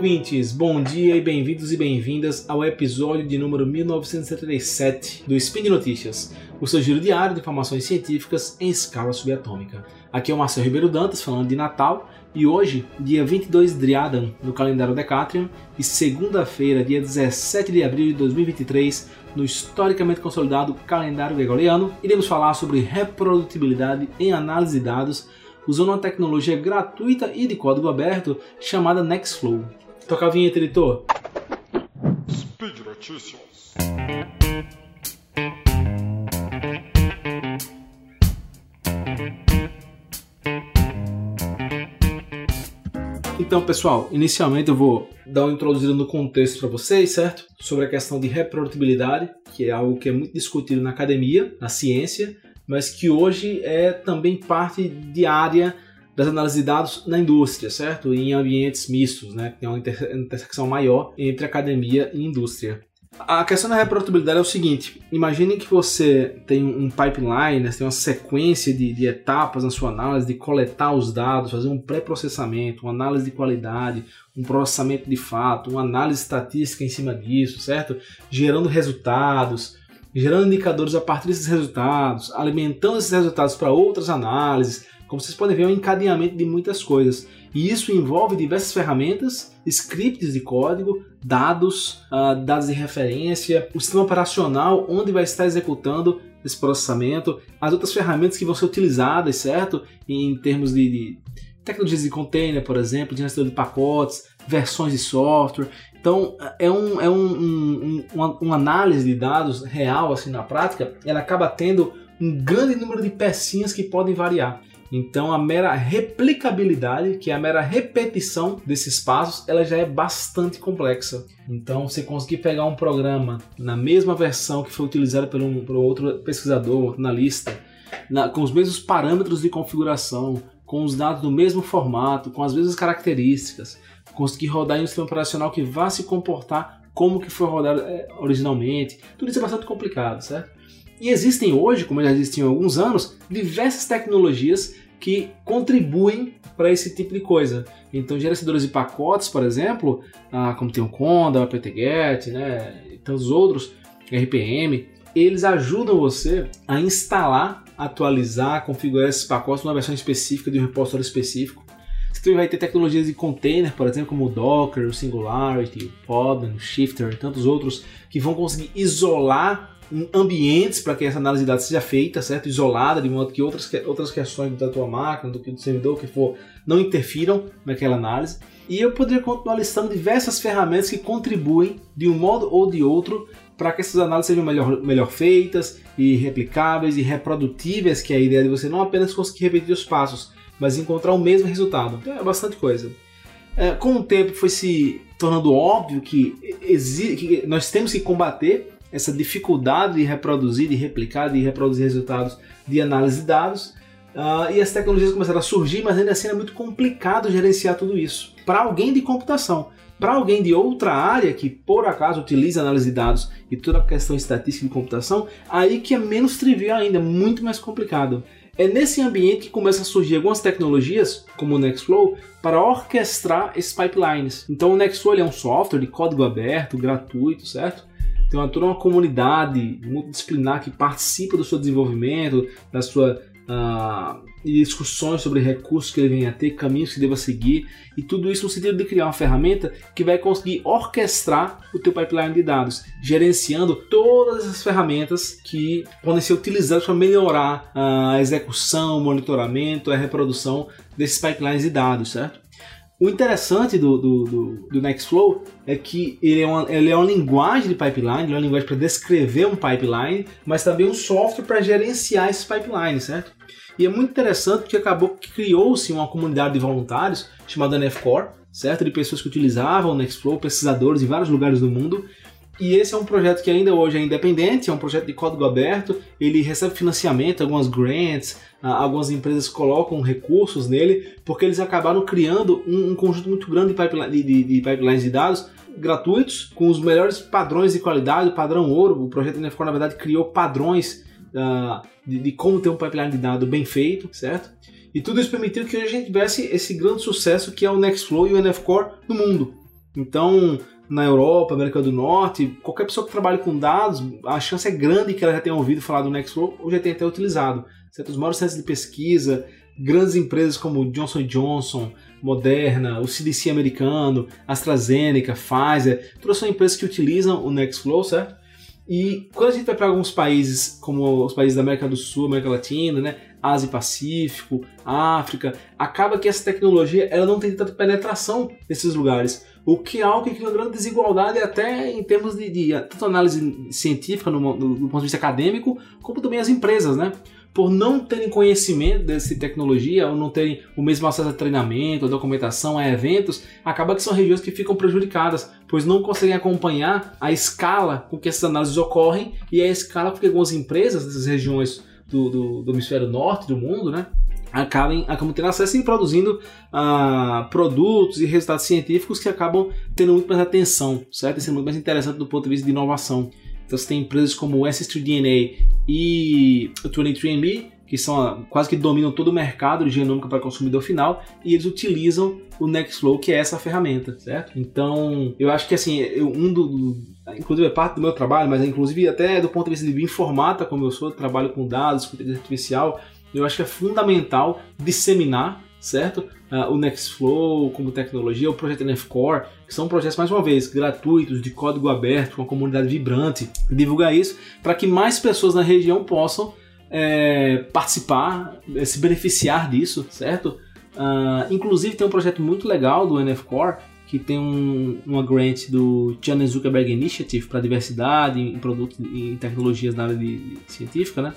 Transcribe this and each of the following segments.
ouvintes! Bom dia e bem-vindos e bem-vindas ao episódio de número 1977 do Spin Notícias, o seu giro diário de informações científicas em escala subatômica. Aqui é o Marcelo Ribeiro Dantas falando de Natal e hoje, dia 22 de Driadan, no calendário Decatrium, e segunda-feira, dia 17 de abril de 2023, no historicamente consolidado calendário gregoriano, iremos falar sobre reprodutibilidade em análise de dados usando uma tecnologia gratuita e de código aberto chamada Nextflow. Toca a vinheta, editor. Speed Notícias. Então, pessoal, inicialmente eu vou dar uma introduzida no contexto para vocês, certo? Sobre a questão de reprodutibilidade, que é algo que é muito discutido na academia, na ciência, mas que hoje é também parte diária das análises de dados na indústria, certo? Em ambientes mistos, né? Tem uma intersecção maior entre academia e indústria. A questão da reprodutibilidade é o seguinte: imagine que você tem um pipeline, né? tem uma sequência de, de, etapas na sua análise, de coletar os dados, fazer um pré-processamento, uma análise de qualidade, um processamento de fato, uma análise estatística em cima disso, certo? Gerando resultados, gerando indicadores a partir desses resultados, alimentando esses resultados para outras análises. Como vocês podem ver, é um encadeamento de muitas coisas. E isso envolve diversas ferramentas, scripts de código, dados, uh, dados de referência, o sistema operacional onde vai estar executando esse processamento, as outras ferramentas que vão ser utilizadas, certo? Em termos de, de tecnologias de container, por exemplo, de gestão de pacotes, versões de software. Então, é, um, é um, um, uma, uma, análise de dados real, assim, na prática, ela acaba tendo um grande número de pecinhas que podem variar. Então, a mera replicabilidade, que é a mera repetição desses passos, ela já é bastante complexa. Então, você conseguir pegar um programa na mesma versão que foi utilizada por um, por outro pesquisador, analista, na, com os mesmos parâmetros de configuração, com os dados do mesmo formato, com as mesmas características, conseguir rodar em um sistema operacional que vá se comportar como que foi rodado é, originalmente. Tudo isso é bastante complicado, certo? E existem hoje, como já existiam há alguns anos, diversas tecnologias que contribuem para esse tipo de coisa. Então, gerenciadores de pacotes, por exemplo, ah, como tem o Conda, o apt-get, né, e tantos outros, RPM, eles ajudam você a instalar, atualizar, configurar esses pacotes numa versão específica de um repositório específico. Você vai ter tecnologias de container, por exemplo, como o Docker, o Singularity, o Podman, o Shifter e tantos outros, que vão conseguir isolar ambientes para que essa análise de dados seja feita, certo? Isolada, de modo que outras, outras questões da tua máquina, do que do servidor, que for, não interfiram naquela análise. E eu poderia continuar listando diversas ferramentas que contribuem de um modo ou de outro para que essas análises sejam melhor, melhor feitas e replicáveis e reprodutíveis, que é a ideia de você não apenas conseguir repetir os passos, mas encontrar o mesmo resultado. Então é bastante coisa. É, com o tempo foi se tornando óbvio que, que nós temos que combater essa dificuldade de reproduzir, de replicar, de reproduzir resultados de análise de dados. Uh, e as tecnologias começaram a surgir, mas ainda assim é muito complicado gerenciar tudo isso. Para alguém de computação, para alguém de outra área que por acaso utiliza análise de dados e toda a questão estatística de computação, aí que é menos trivial ainda, muito mais complicado. É nesse ambiente que começam a surgir algumas tecnologias, como o Nextflow, para orquestrar esses pipelines. Então o Nextflow é um software de código aberto, gratuito, certo? Tem uma, toda uma comunidade multidisciplinar que participa do seu desenvolvimento, da sua uh, discussões sobre recursos que ele venha a ter, caminhos que deva seguir, e tudo isso no sentido de criar uma ferramenta que vai conseguir orquestrar o teu pipeline de dados, gerenciando todas as ferramentas que podem ser utilizadas para melhorar a execução, o monitoramento, a reprodução desses pipelines de dados, certo? O interessante do, do, do, do, Nextflow é que ele é, uma, ele é uma linguagem de pipeline, ele é uma linguagem para descrever um pipeline, mas também um software para gerenciar esses pipelines, certo? E é muito interessante porque acabou que criou-se uma comunidade de voluntários chamada NFCore, certo? De pessoas que utilizavam o Nextflow, pesquisadores em vários lugares do mundo. E esse é um projeto que ainda hoje é independente, é um projeto de código aberto, ele recebe financiamento, algumas grants, algumas empresas colocam recursos nele, porque eles acabaram criando um, um conjunto muito grande de, pipeline, de, de, pipelines de dados gratuitos, com os melhores padrões de qualidade, o padrão ouro. O projeto NFCore, na verdade, criou padrões uh, de, de, como ter um pipeline de dados bem feito, certo? E tudo isso permitiu que a gente tivesse esse grande sucesso que é o Nextflow e o NFCore no mundo. Então, na Europa, América do Norte, qualquer pessoa que trabalhe com dados, a chance é grande que ela já tenha ouvido falar do Nextflow ou já tenha até utilizado. Certo? Os maiores centros de pesquisa, grandes empresas como Johnson Johnson, Moderna, o CDC americano, AstraZeneca, Pfizer, todas são empresas que utilizam o Nextflow, certo? E quando a gente vai para alguns países, como os países da América do Sul, América Latina, né, Ásia e Pacífico, África, acaba que essa tecnologia ela não tem tanta penetração nesses lugares, o que é algo que cria uma grande desigualdade até em termos de, de tanto análise científica no, no, do ponto de vista acadêmico, como também as empresas, né? Por não terem conhecimento dessa tecnologia, ou não terem o mesmo acesso a treinamento, a documentação, a eventos, acaba que são regiões que ficam prejudicadas, pois não conseguem acompanhar a escala com que essas análises ocorrem e a escala com que algumas empresas dessas regiões do, do, do hemisfério norte do mundo, né? acabem, acabam tendo acesso e produzindo uh, produtos e resultados científicos que acabam tendo muito mais atenção, certo? E sendo muito mais interessante do ponto de vista de inovação. Então você tem empresas como o Ancestry.dna e o 23andMe, que são quase que dominam todo o mercado de genômica para consumidor final, e eles utilizam o Nextflow, que é essa ferramenta, certo? Então, eu acho que assim, eu, um do, inclusive é parte do meu trabalho, mas inclusive até do ponto de vista de bioinformata, como eu sou, trabalho com dados, com inteligência artificial, eu acho que é fundamental disseminar, certo? Uh, o Nextflow como tecnologia, o projeto NFCore, que são projetos, mais uma vez, gratuitos, de código aberto, com uma comunidade vibrante, divulgar isso para que mais pessoas na região possam é, participar, é, se beneficiar disso, certo? Uh, inclusive tem um projeto muito legal do NFCore que tem um, uma grant do Chan Zuckerberg Initiative para diversidade em produtos e tecnologias na área de, de científica, né?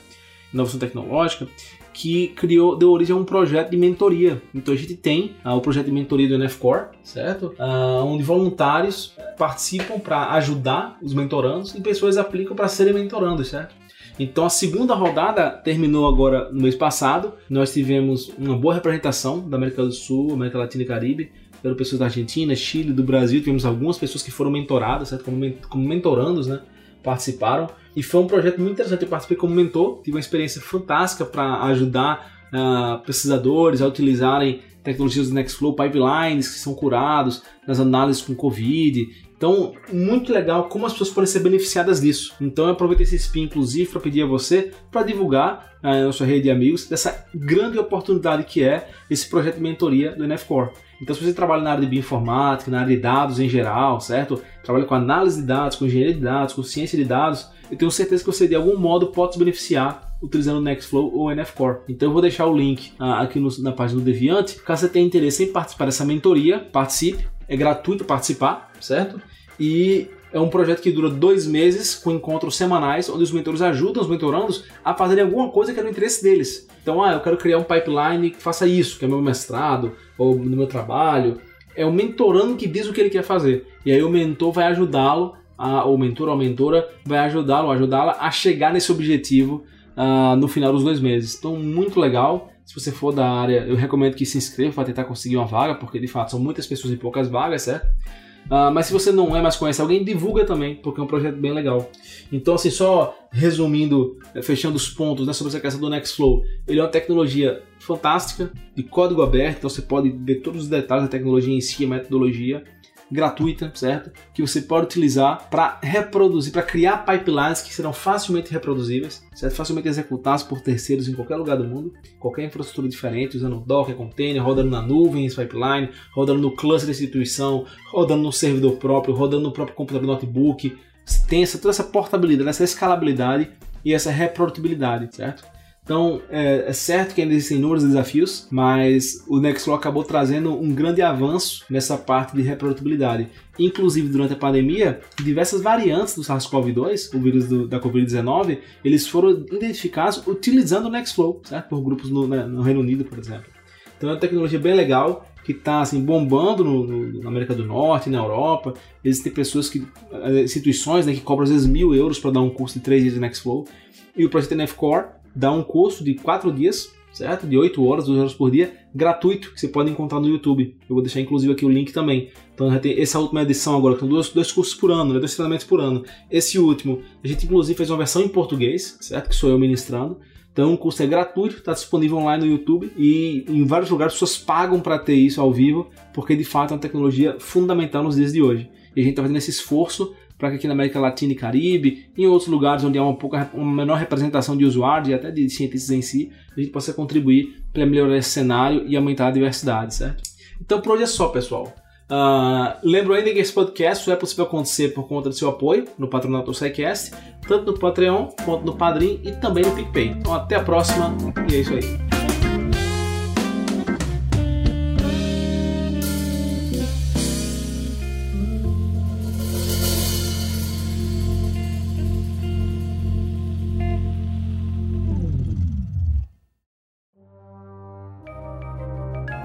inovação tecnológica, que criou, deu origem a um projeto de mentoria. Então a gente tem uh, o projeto de mentoria do NFCore, certo? Uh, onde voluntários participam para ajudar os mentorandos e pessoas aplicam para serem mentorandos, certo? Então a segunda rodada terminou agora no mês passado. Nós tivemos uma boa representação da América do Sul, América Latina e Caribe. Pelo pessoas da Argentina, Chile, do Brasil. Tivemos algumas pessoas que foram mentoradas, certo? Como, como mentorandos, né? Participaram. E foi um projeto muito interessante. Eu participei como mentor, tive uma experiência fantástica para ajudar uh, pesquisadores a utilizarem tecnologias do Nextflow, pipelines que são curados nas análises com Covid. Então, muito legal como as pessoas podem ser beneficiadas disso. Então, eu aproveitei esse spin, inclusive, para pedir a você para divulgar uh, na sua rede de amigos dessa grande oportunidade que é esse projeto de mentoria do NFCore. Então, se você trabalha na área de bioinformática, na área de dados em geral, certo? Trabalha com análise de dados, com engenharia de dados, com ciência de dados, eu tenho certeza que você de algum modo pode se beneficiar utilizando o Nextflow ou NFCore. Então eu vou deixar o link ah, aqui no, na página do Deviante. Caso você tenha interesse em participar dessa mentoria, participe. É gratuito participar, certo? E é um projeto que dura dois meses, com encontros semanais, onde os mentores ajudam os mentorandos a fazerem alguma coisa que é no interesse deles. Então, ah, eu quero criar um pipeline que faça isso, que é meu mestrado, ou no meu trabalho. É o mentorando que diz o que ele quer fazer. E aí o mentor vai ajudá-lo a, o mentor ou a mentora vai ajudá-lo, ajudá-la a chegar nesse objetivo uh, no final dos dois meses. Então, muito legal. Se você for da área, eu recomendo que se inscreva para tentar conseguir uma vaga, porque de fato são muitas pessoas e poucas vagas, certo? Uh, mas se você não é, mas conhece alguém, divulga também, porque é um projeto bem legal. Então, assim, só resumindo, eh, fechando os pontos né, sobre essa questão do Nextflow, ele é uma tecnologia fantástica, de código aberto, então você pode ver todos os detalhes da tecnologia em si, a metodologia gratuita, certo? Que você pode utilizar para reproduzir, para criar pipelines que serão facilmente reproduzíveis, certo? Facilmente executados por terceiros em qualquer lugar do mundo, qualquer infraestrutura diferente, usando Docker, container, rodando na nuvem, esse pipeline, rodando no cluster da instituição, rodando no servidor próprio, rodando no próprio computador notebook. Tem essa, toda essa portabilidade, essa escalabilidade e essa reprodutibilidade, certo? Então, é, é, certo que ainda existem inúmeros desafios, mas o Nextflow acabou trazendo um grande avanço nessa parte de reprodutibilidade. Inclusive, durante a pandemia, diversas variantes do SARS-CoV-2, o vírus do, da Covid-19, eles foram identificados utilizando o Nextflow, certo? Por grupos no, né, no Reino Unido, por exemplo. Então, é uma tecnologia bem legal, que está assim, bombando no, no, na América do Norte, na Europa. Existem pessoas que, eh, instituições né, que cobram às vezes mil euros para dar um curso de três dias de Nextflow. E o projeto NFCore dá um curso de 4 dias, certo? De 8 horas, 2 horas por dia, gratuito, que você pode encontrar no YouTube. Eu vou deixar inclusive aqui o link também. Então já tem essa última edição agora, que são dois, dois cursos por ano, né? dois treinamentos por ano. Esse último, a gente inclusive fez uma versão em português, certo? Que sou eu ministrando. Então o curso é gratuito, está disponível online no YouTube e em vários lugares as pessoas pagam para ter isso ao vivo, porque de fato é uma tecnologia fundamental nos dias de hoje. E a gente está fazendo esse esforço para que aqui na América Latina e Caribe, em outros lugares onde há uma, pouca, uma menor representação de usuários e até de cientistas em si, a gente possa contribuir para melhorar esse cenário e aumentar a diversidade, certo? Então por hoje é só, pessoal. Uh, lembro ainda que esse podcast só é possível acontecer por conta do seu apoio no patronato do SciCast, tanto no Patreon quanto no Padrim e também no PicPay. Então até a próxima e é isso aí.